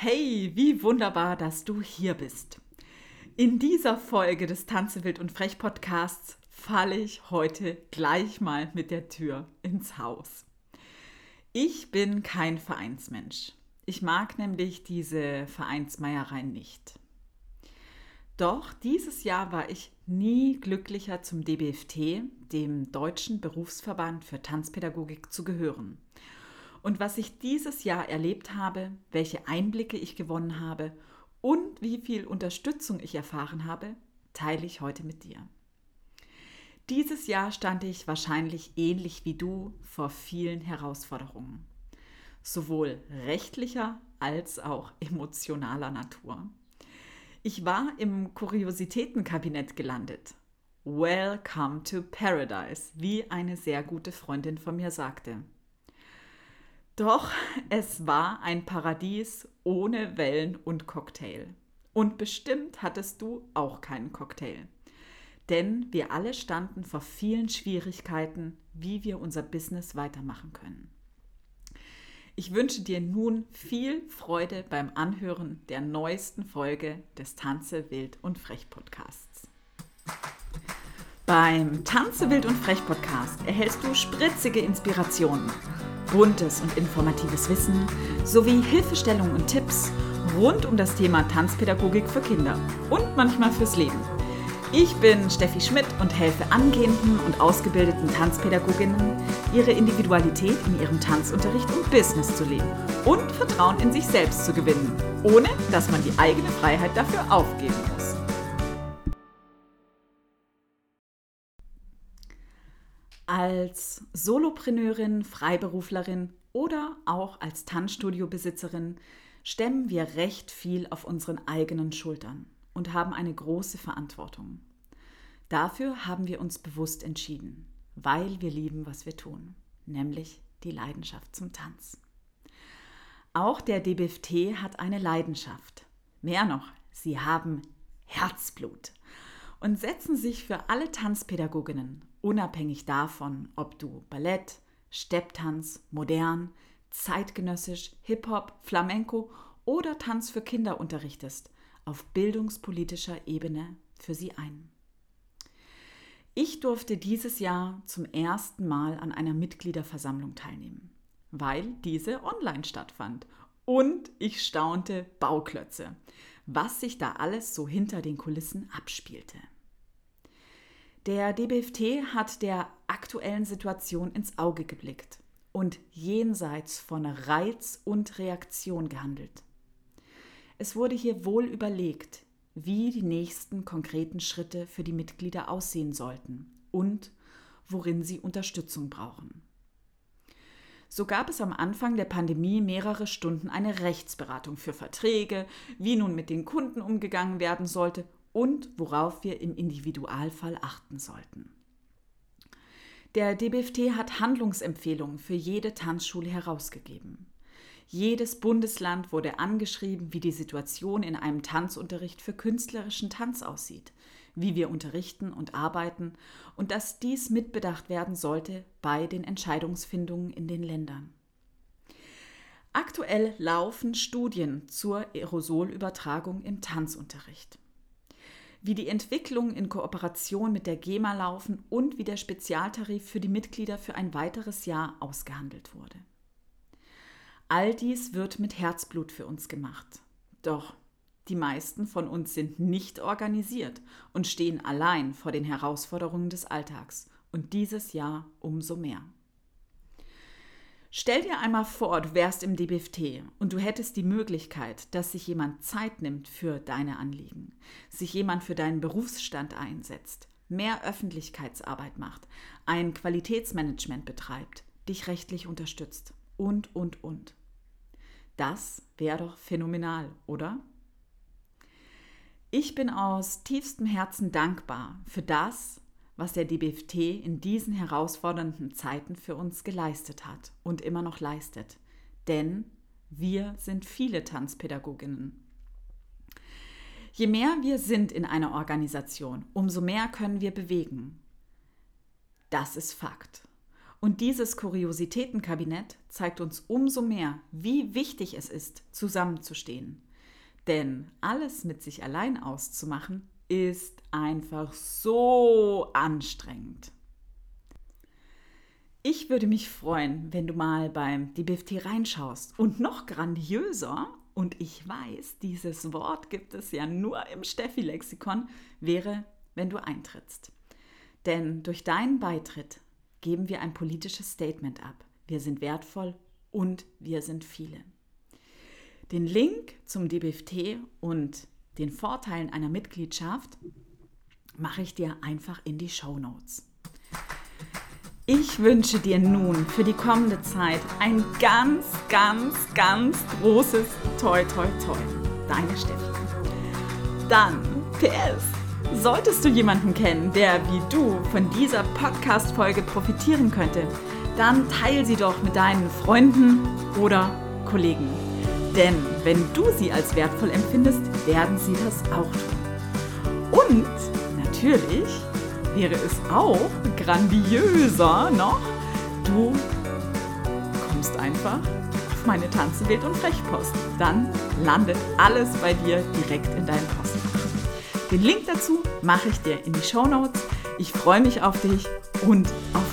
Hey, wie wunderbar, dass du hier bist. In dieser Folge des Tanze wild und frech Podcasts falle ich heute gleich mal mit der Tür ins Haus. Ich bin kein Vereinsmensch. Ich mag nämlich diese Vereinsmeiereien nicht. Doch dieses Jahr war ich nie glücklicher zum DBFT, dem Deutschen Berufsverband für Tanzpädagogik, zu gehören. Und was ich dieses Jahr erlebt habe, welche Einblicke ich gewonnen habe und wie viel Unterstützung ich erfahren habe, teile ich heute mit dir. Dieses Jahr stand ich wahrscheinlich ähnlich wie du vor vielen Herausforderungen, sowohl rechtlicher als auch emotionaler Natur. Ich war im Kuriositätenkabinett gelandet. Welcome to Paradise, wie eine sehr gute Freundin von mir sagte. Doch es war ein Paradies ohne Wellen und Cocktail. Und bestimmt hattest du auch keinen Cocktail. Denn wir alle standen vor vielen Schwierigkeiten, wie wir unser Business weitermachen können. Ich wünsche dir nun viel Freude beim Anhören der neuesten Folge des Tanze Wild und Frech Podcasts. Beim Tanze Wild und Frech Podcast erhältst du spritzige Inspirationen buntes und informatives Wissen sowie Hilfestellungen und Tipps rund um das Thema Tanzpädagogik für Kinder und manchmal fürs Leben. Ich bin Steffi Schmidt und helfe angehenden und ausgebildeten Tanzpädagoginnen, ihre Individualität in ihrem Tanzunterricht und Business zu leben und Vertrauen in sich selbst zu gewinnen, ohne dass man die eigene Freiheit dafür aufgeben muss. Als Solopreneurin, Freiberuflerin oder auch als Tanzstudiobesitzerin stemmen wir recht viel auf unseren eigenen Schultern und haben eine große Verantwortung. Dafür haben wir uns bewusst entschieden, weil wir lieben, was wir tun, nämlich die Leidenschaft zum Tanz. Auch der DBFT hat eine Leidenschaft. Mehr noch, sie haben Herzblut und setzen sich für alle Tanzpädagoginnen unabhängig davon, ob du Ballett, Stepptanz, modern, zeitgenössisch, Hip-Hop, Flamenco oder Tanz für Kinder unterrichtest, auf bildungspolitischer Ebene für sie ein. Ich durfte dieses Jahr zum ersten Mal an einer Mitgliederversammlung teilnehmen, weil diese online stattfand. Und ich staunte Bauklötze, was sich da alles so hinter den Kulissen abspielte. Der DBFT hat der aktuellen Situation ins Auge geblickt und jenseits von Reiz und Reaktion gehandelt. Es wurde hier wohl überlegt, wie die nächsten konkreten Schritte für die Mitglieder aussehen sollten und worin sie Unterstützung brauchen. So gab es am Anfang der Pandemie mehrere Stunden eine Rechtsberatung für Verträge, wie nun mit den Kunden umgegangen werden sollte und worauf wir im Individualfall achten sollten. Der DBFT hat Handlungsempfehlungen für jede Tanzschule herausgegeben. Jedes Bundesland wurde angeschrieben, wie die Situation in einem Tanzunterricht für künstlerischen Tanz aussieht, wie wir unterrichten und arbeiten und dass dies mitbedacht werden sollte bei den Entscheidungsfindungen in den Ländern. Aktuell laufen Studien zur Aerosolübertragung im Tanzunterricht wie die Entwicklungen in Kooperation mit der GEMA laufen und wie der Spezialtarif für die Mitglieder für ein weiteres Jahr ausgehandelt wurde. All dies wird mit Herzblut für uns gemacht. Doch die meisten von uns sind nicht organisiert und stehen allein vor den Herausforderungen des Alltags und dieses Jahr umso mehr. Stell dir einmal vor, du wärst im DBFT und du hättest die Möglichkeit, dass sich jemand Zeit nimmt für deine Anliegen, sich jemand für deinen Berufsstand einsetzt, mehr Öffentlichkeitsarbeit macht, ein Qualitätsmanagement betreibt, dich rechtlich unterstützt und, und, und. Das wäre doch phänomenal, oder? Ich bin aus tiefstem Herzen dankbar für das, was der DBFT in diesen herausfordernden Zeiten für uns geleistet hat und immer noch leistet. Denn wir sind viele Tanzpädagoginnen. Je mehr wir sind in einer Organisation, umso mehr können wir bewegen. Das ist Fakt. Und dieses Kuriositätenkabinett zeigt uns umso mehr, wie wichtig es ist, zusammenzustehen. Denn alles mit sich allein auszumachen, ist einfach so anstrengend. Ich würde mich freuen, wenn du mal beim DBFT reinschaust. Und noch grandiöser, und ich weiß, dieses Wort gibt es ja nur im Steffi-Lexikon, wäre, wenn du eintrittst. Denn durch deinen Beitritt geben wir ein politisches Statement ab. Wir sind wertvoll und wir sind viele. Den Link zum DBFT und den Vorteilen einer Mitgliedschaft mache ich dir einfach in die Show Notes. Ich wünsche dir nun für die kommende Zeit ein ganz, ganz, ganz großes Toi, Toi, Toi. Deine Steffi. Dann, PS, solltest du jemanden kennen, der wie du von dieser Podcast-Folge profitieren könnte, dann teil sie doch mit deinen Freunden oder Kollegen. Denn wenn du sie als wertvoll empfindest, werden sie das auch tun. Und natürlich wäre es auch grandiöser noch, du kommst einfach auf meine Tanzenbild- und Frechpost. Dann landet alles bei dir direkt in deinem Postfach. Den Link dazu mache ich dir in die Show Notes. Ich freue mich auf dich und auf